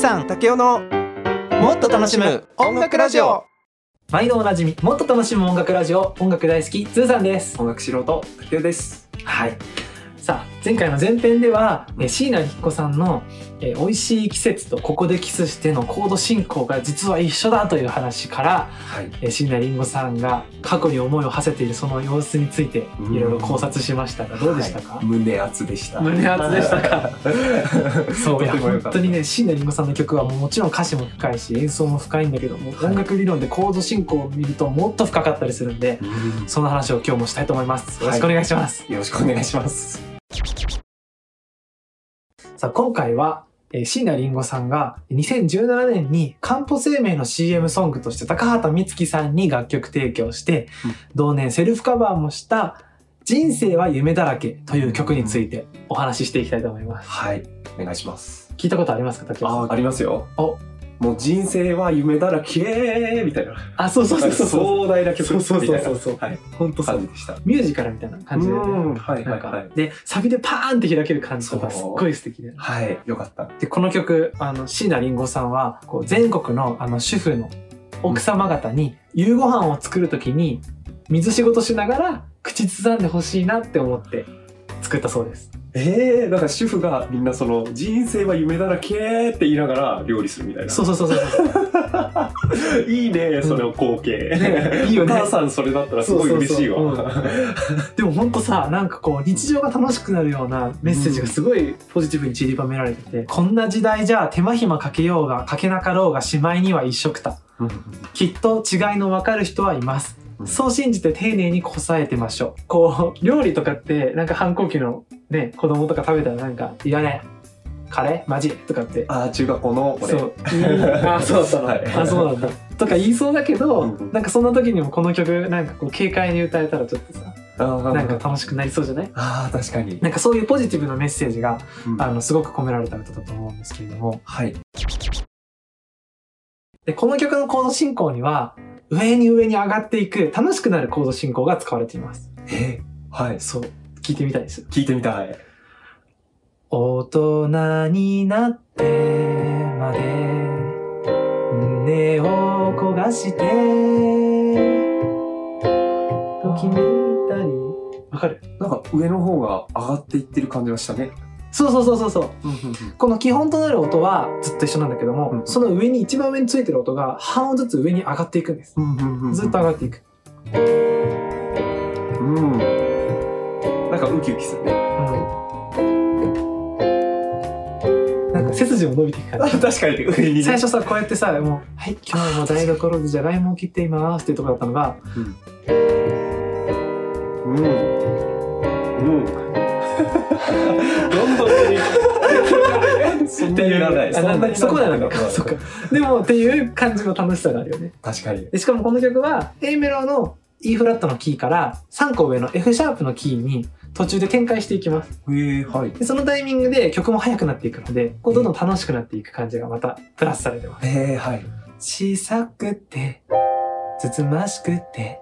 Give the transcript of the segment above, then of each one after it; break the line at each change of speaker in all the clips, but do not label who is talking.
さん竹雄のもっと楽しむ音楽ラジオ。
毎度おなじみもっと楽しむ音楽ラジオ音楽大好きズーさんです。
音楽素人竹雄です。
はい。さあ前回の前編ではえー椎名林檎さんの、えー美味しい季節とここでキスして」のコード進行が実は一緒だという話から
はい。
えー椎名林檎さんが過去に思いを馳せているその様子について
うん。
いろいろ考察しましたがどうでしたか、
はい。胸熱でした。
胸熱でしたか？そういや本当にね椎名林檎さんの曲はもうもちろん歌詞も深いし演奏も深いんだけども、
はい。
音楽理論でコード進行を見るともっと深かったりするんで
うん。
その話を今日もしたいと思います。よろしくお願いします、
よろしくお願いします
さあ今回はえー椎名林檎さんが2017年にかんぽ生命の CM ソングとして高畑充希さんに楽曲提供して、
うん。
同年セルフカバーもした「人生は夢だらけ」という曲についてお話ししていきたいと思います。
はい。お願いします。
聞いたことありますか竹
あありますよ。
お
もう人生は夢だらけみたいな。
あそうそうそうそう。
壮大な曲
そうそう
みたいな
そう。そうそう
はい。
本当そう。
感じでした。
ミュージカルみたいな感じで、
はいはいはい。
でサビでパーンって開ける感じとかすっごい素敵で。
はい。よかった。
でこの曲あの椎名林檎さんはこう全国のあの主婦の奥様方に夕ご飯を作る時に水仕事しながら口ずさんでほしいなって思って作ったそうです
ええー、なんか主婦がみんなその人生は夢だらけって言いながら料理するみたいな。
そうそうそうそう。
いいねその光景、
ねいいよね。
お母さんそれだったらすごい嬉しいわ。
そうそうでもほんとさなんかこう日常が楽しくなるようなメッセージがすごいポジティブに散りばめられてて、こんな時代じゃ手間暇かけようがかけなかろうがしまいには一緒くた。きっと違いの分かる人はいます。
うん。
そう信じて丁寧にこさえてましょう。こう、料理とかって、なんか反抗期のね、子供とか食べたらなんか、いらねえ、カレー？マジ？とかって。
ああ中学校の俺
そう。あ、そうだったの。
はい。
あ、そうなんだ。とか言いそうだけど、
うんうん。
なんかそんな時にもこの曲、なんかこう、軽快に歌えたらちょっとさ、なんか楽しくなりそうじゃない？
あー確かに、
なんかそういうポジティブなメッセージが、
うん。
あの、すごく込められた歌だと思うんですけれども、
はい。
で、この曲のコード進行には、上に上に上がっていく楽しくなるコード進行が使われています。
えーはい
そう。聞いてみたいです。
聞いてみたい
大人になってまで胸を焦がして時見たり。わかる
なんか上の方が上がっていってる感じがしたね
そうそうそうそうそう。この基本となる音はずっと一緒なんだけども、
うん
その上に一番上についてる音が半音ずつ上に上がっていくんです。ずっと上がっていく。
うんなんかウキウキするね
うん。なんか背筋も伸びていく感じ。
確かに上にね
最初さこうやってさもう「はい今日も台所でじゃがいもを切っています」っていうところだったのが
うんどんどん上に そんなにいらない。
あなんだそこなんだ
うん
そっか。でもっていう感じの楽しさがあるよね。
確かに。
でしかもこの曲は A メロの E フラットのキーから3個上の F シャープのキーに途中で展開していきます。
えー、はい。
でそのタイミングで曲も速くなっていくのでこうどんどん楽しくなっていく感じがまたプラスされてます。
えー、はい。
小さくてつつましくて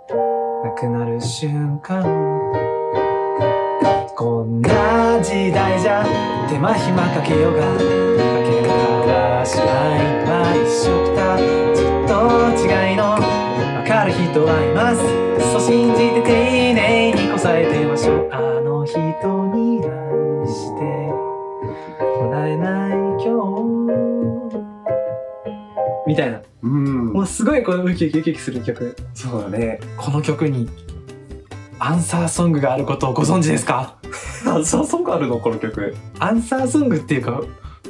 なくなる瞬間こんな時代じゃ手間暇かけようがかけながらしないは一緒くたずっと違いの。わかる人はいます。そう信じて丁寧にこさえてましょう。あの人に愛してもらえない。今日みたいな
うん。
もうすごいこのウキウキウキウキする曲。
そうだね。
この曲にアンサーソングがあることをご存知ですか？
あそうそうかあるのこの曲。
アンサーソングっていうか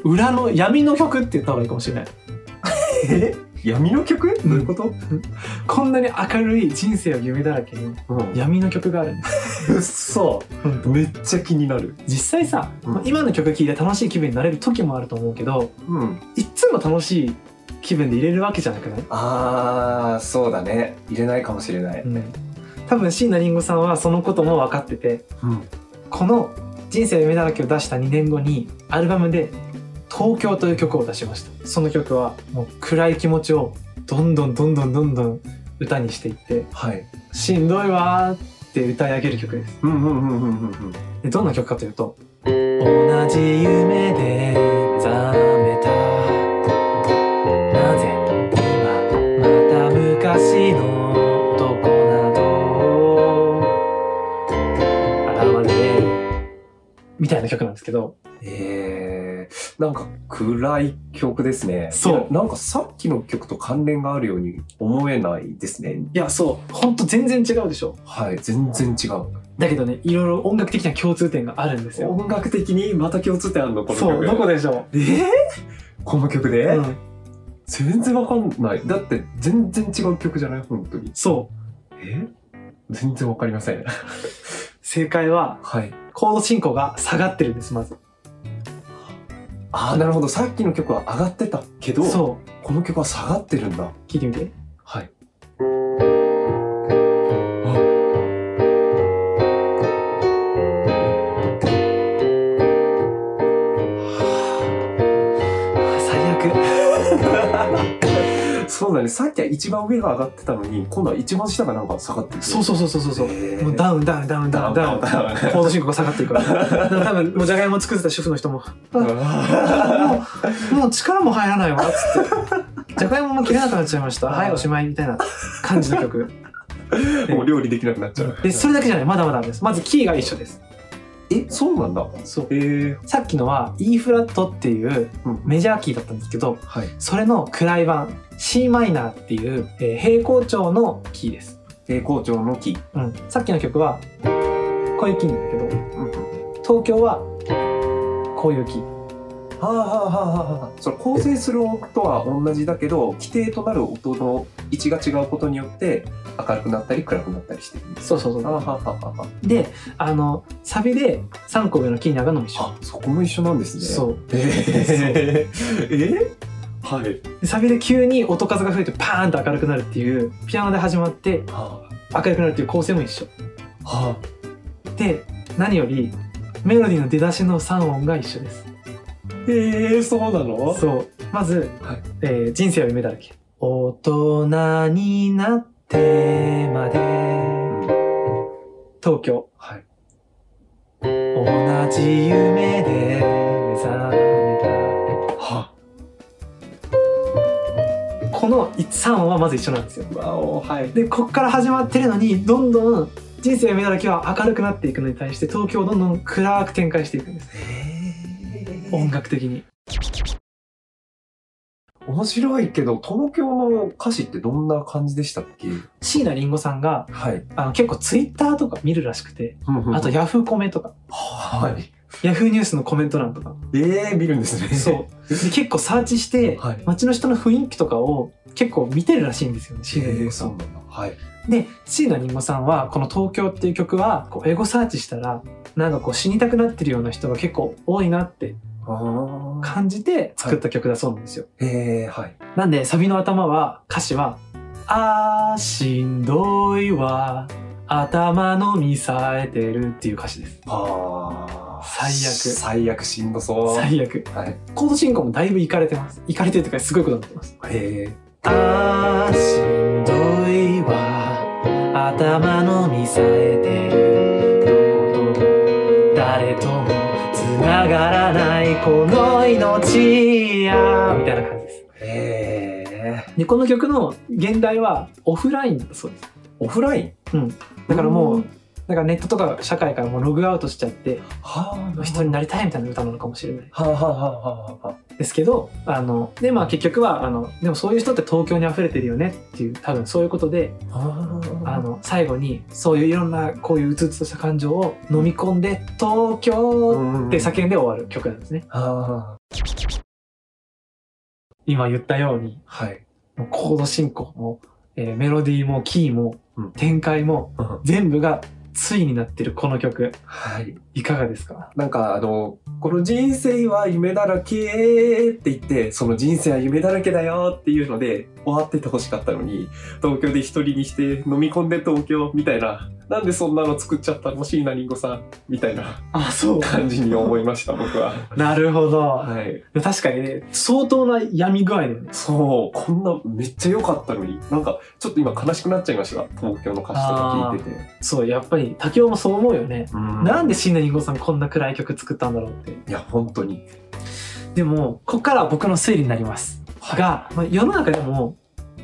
裏の闇の曲って言った方がいいかもしれない。
え？闇の曲？どういうこと、
こんなに明るい人生を夢だらけに
うん。
闇の曲があるんです。
そ
本当
めっちゃ気になる。
実際さ、
うん。
今の曲聴いて楽しい気分になれる時もあると思うけど
うん。
いっつも楽しい気分で入れるわけじゃなくない、
あーそうだね。入れないかもしれない、
うん、多分椎名林檎さんはそのことも分かってて
うん、
この「人生は夢だらけ」を出した2年後にアルバムで「東京」という曲を出しました。その曲はもう暗い気持ちをどんどんどんどんどんどん歌にしていって
はい「
しんどいわ」って歌い上げる曲です。どんな曲かというと「同じ夢でけど、
えー、なんか暗い曲ですね。
そう
なんかさっきの曲と関連があるように思えないですね。
いや、そう、ほんと全然違うでしょ。
はい、全然違う。
だけどね、いろいろ音楽的な共通点があるんですよ。
音楽的にまた共通点あるの？この曲。
そう、どこでしょ
えー、この曲で、
う、うん、
全然わかんない。だって全然違う曲じゃない？本当に。
そう。
え？全然わかりません。
正解は、
はい。
コード進行が下がってるんです、まず。
ああ、なるほど。さっきの曲は上がってたけど。この曲は下がってるんだ。
聞いてみて。
はい。そうだね。さっきは一番上が上がってたのに、今度は一番下がなんか下がってる。
そうそうそうそうそう。
へー
もうダウンダウンダウンダウンダウン。コ
ダウンダウン
ード進行が下がっていく多分、もうじゃがいも作ってた主婦の人も、
うん
もう、もう力も入らないわ、つって。じゃがいもも切れなくなっちゃいました。はい、おしまいみたいな感じの曲。
もう料理できなくなっちゃう。
で、それだけじゃない、まだまだです。まずキーが一緒です。
え、そうなんだ。
そう。
えー、
さっきのは E フラットっていう
うん
メジャーキーだったんですけど、
はい。
それの暗い版 C マイナーっていう、えー平行調のキーです。
平行調の木。
うん。さっきの曲はこういうキーなんだけど、
うん。
東京はこういうキー。
はあはあはあはあはあ。その構成する音とは同じだけど、規定となる音の位置が違うことによって、明るくなったり暗くなったりしてる。
そうそうそう。で、あの、サビで3個上のキーに上がるのも一緒。
あ、そこも一緒なんですね。。
そうう。
えー、えはい。
でサビで急に音数が増えてパーンと明るくなるっていう、ピアノで始まって
は
明るくなるっていう構成も一緒。
あ、は
で、何よりメロディーの出だしの3音が一緒です。
あ、えー、そうなの？
そう。まず、
はい
えー人生は夢だらけ。大人になってまで、東京。
はい。
同じ夢で目覚め
は
た。この3音はまず一緒なんですよ。
あ、わお、はい。
で、こっから始まってるのに、どんどん人生は夢だらけは明るくなっていくのに対して、東京をどんどん暗く展開していくんです。
え
音楽的に。
面白いけど、東京の歌詞ってどんな感じでしたっけ？
椎名林檎さんが、
はい。
あの結構ツイッターとか見るらしくて、あとヤフーコメとか、
はい。
ヤフーニュースのコメント欄とか、
ええー、見るんですね。
そう。で結構サーチして、
はい
街の人の雰囲気とかを結構見てるらしいんですよね、椎名
えー、
林檎さ。
んなんだ。はい。
で、椎名林檎さんは、この東京っていう曲は、こうエゴサーチしたら、なんかこう死にたくなってるような人が結構多いなって。感じて作った曲だそうなんですよ。
ええー、はい。
なんで、サビの頭は、歌詞は、あー、しんどいわ、頭の見さえてるっていう歌詞です。
ああ。
最悪
最悪しんどそう。
最悪。
はい。
コード進行もだいぶいかれてます。いかれてるというか、すごいことになってます。
え
あーしんどいわ頭の見さえてこの命や。みたいな感じです。
ー、え。ー、
でこの曲の現代はオフラインだそうです。
オフライン？
だからも
う
うん。だからネットとか社会からもうログアウトしちゃって
はあ。
人になりたいみたいな歌なのかもしれない。
はあはあはあはあは
ですけどあのでまあ結局はあのでもそういう人って東京に溢れてるよねっていう多分そういうことで
あ。
の最後にそういういろんなこういううつうつとした感情を飲み込んで「東京」って叫んで終わる曲なんですね。今言ったように
はい。
もうコード進行も、えーメロディーもキーも
うん
展開も全部が対になってるこの曲
はい。
いかがですか？
なんかあの、この人生は夢だらけって言って、その人生は夢だらけだよっていうので終わってて欲しかったのに、東京で一人にして飲み込んで東京みたいな、なんでそんなの作っちゃったの？椎名林檎さんみたいな
あそう。
感じに思いました、僕は。
なるほど、
はい。
確かにね相当な闇具合だよね。
そう、こんなめっちゃ良かったのに、なんかちょっと今悲しくなっちゃいました。東京の歌詞とか聞いてて。
そうやっぱり竹雄もそう思うよね、
うん。
なんで椎名林檎さんこんな暗い曲作ったんだろうって。
いや、本当に。
でもここからは僕の推理になります。
はい。
が、まあ、世の中でも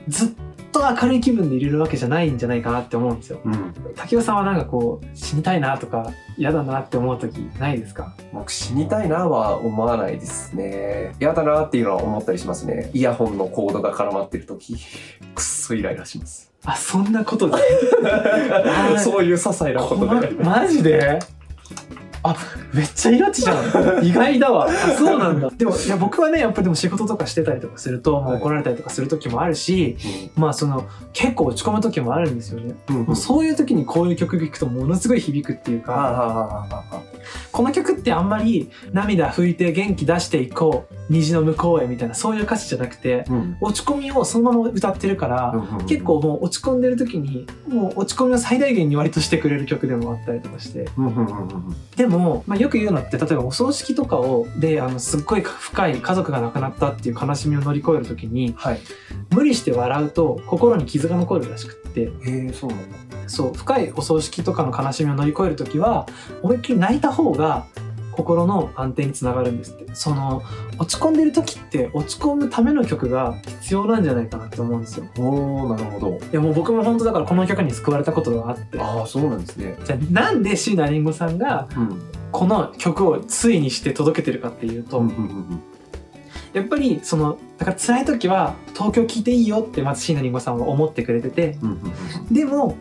ずっと明るい気分でいれるわけじゃないんじゃないかなって思うんですよ。
うん。
滝尾さんはなんかこう死にたいなとか嫌だなって思う時ないですか？
僕死にたいなは思わないですね。嫌だなっていうのは思ったりしますね。イヤホンのコードが絡まってる時。くっそイライラします。
あそんなことで？
そういう些細なこと
こ
で
まマジで？あめっちゃイラチじゃん意外だわ。あそうなんだ。でもいや僕はねやっぱりでも仕事とかしてたりとかすると、もう怒られたりとかする時もあるしまあその結構落ち込む時もあるんですよね、
うん。
もうそういう時にこういう曲聴くとものすごい響くっていう
あ
か
あああ
この曲ってあんまり涙拭いて元気出していこう虹の向こうへみたいなそういう歌詞じゃなくて
うん。
落ち込みをそのまま歌ってるから、結構もう落ち込んでる時にもう落ち込みを最大限に割としてくれる曲でもあったりとかして。
うんうんうんうん。
でも、まあ、よく言うのって例えばお葬式とかをであのすっごい深い家族が亡くなったっていう悲しみを乗り越える時に
はい。
無理して笑うと心に傷が残るらしくって。
へえそうなんだ。
そう深いお葬式とかの悲しみを乗り越える時は思いっきり泣いた方が心の安定につながるんですって。その落ち込んでる時って落ち込むための曲が必要なんじゃないかなって思うんですよ。
おおなるほど。
いやもう僕も本当だからこの曲に救われたことがあって。
ああそうなんですね。
じゃあなんで椎名林檎さんが
うん。
この曲をついにして届けてるかっていうと、
うんうんうん
やっぱりそのだから辛い時は東京聴いていいよってまず椎名林檎さんは思ってくれててでも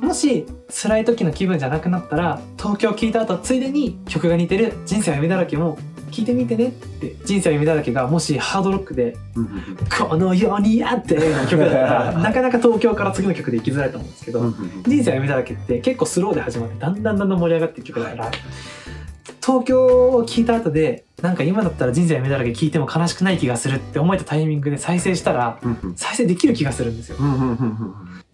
もし辛い時の気分じゃなくなったら東京聴いた後ついでに曲が似てる「人生は夢だらけ」も聴いてみてねって「人生は夢だらけ」がもしハードロックで
うんうん「
この世にあって」の曲だったら なかなか東京から次の曲で行きづらいと思うんですけど、人生は夢だらけって結構スローで始まってだんだんだんだん盛り上がっていく曲だから、東京を聴いた後でなんか今だったら人生は夢だらけ聴いても悲しくない気がするって思えたタイミングで再生したら再生できる気がするんですよ。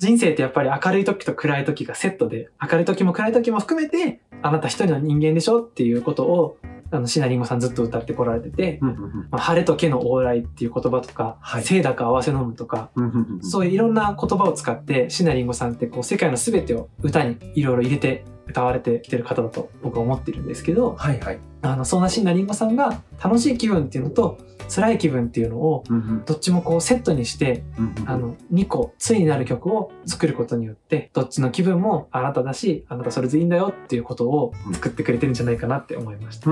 人生ってやっぱり明るい時と暗い時がセットで明るい時も暗い時も含めてあなた一人の人間でしょっていうことをあの椎名林檎さんずっと歌ってこられてて、
うんうん
まあ、晴れと毛の往来っていう言葉とか、
はい。
清濁合わせ飲むとか
うんうんうん
そういういろんな言葉を使って椎名林檎さんってこう世界の全てを歌にいろいろ入れて歌われてきてる方だと僕は思ってるんですけど
はいはい。
あのそんな椎名林檎さんが楽しい気分っていうのと辛い気分っていうのをどっちもこうセットにして
うんうん
あの2個対になる曲を作ることによってどっちの気分もあなただしあなたそれでいいんだよっていうことを作ってくれてるんじゃないかなって思いました。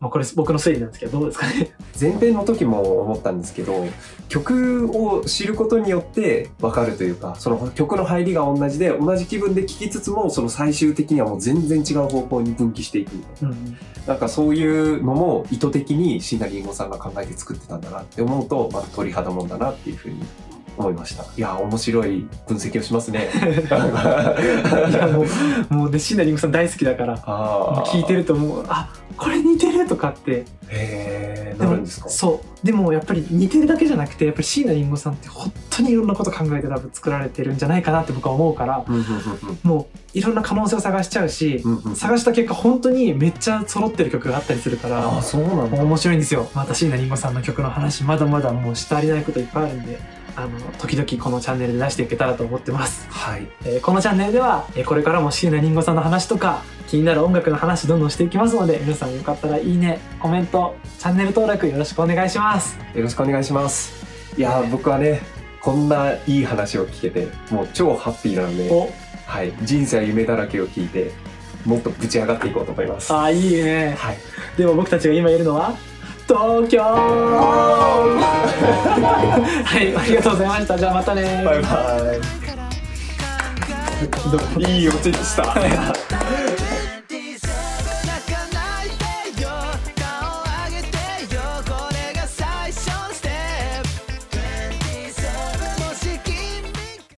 まあ、これ僕の推理なんですけどどうですかね？
前編の時も思ったんですけど曲を知ることによって分かるというかその曲の入りが同じで同じ気分で聴きつつもその最終的にはもう全然違う方向に分岐していく
うん。
なんかそういうのも意図的に椎名林檎さんが考えて作ってたんだなって思うとまた鳥肌もんだなっていうふうに思いました。いや面白い分析をしますね。
いやもうもうね椎名林檎さん大好きだから聞いてるともう。あこれ似てるとかって。
へえなるんですか？
そう。でもやっぱり似てるだけじゃなくてやっぱり椎名林檎さんって本当にいろんなこと考えて多分作られてるんじゃないかなって僕は思うからもういろんな可能性を探しちゃうし探した結果本当にめっちゃ揃ってる曲があったりするから
ああそうなんだ。
面白いんですよ。また椎名林檎さんの曲の話まだまだもうし足りないこといっぱいあるんであの時々このチャンネルで出していけたらと思ってます、
はい。
えーこのチャンネルでは、えーこれからも椎名林檎さんの話とか気になる音楽の話どんどんしていきますので皆さんよかったらいいねコメントチャンネル登録よろしくお願いします。
よろしくお願いします。いやー僕はねこんないい話を聞けてもう超ハッピーなので、
お。
はい、人生は夢だらけを聞いてもっとぶち上がっていこうと思います。
あーいいね。
はい。
でも僕たちが今いるのは東京。はいありがとうございました。じゃあまたね。
バイバイ。いいおちでした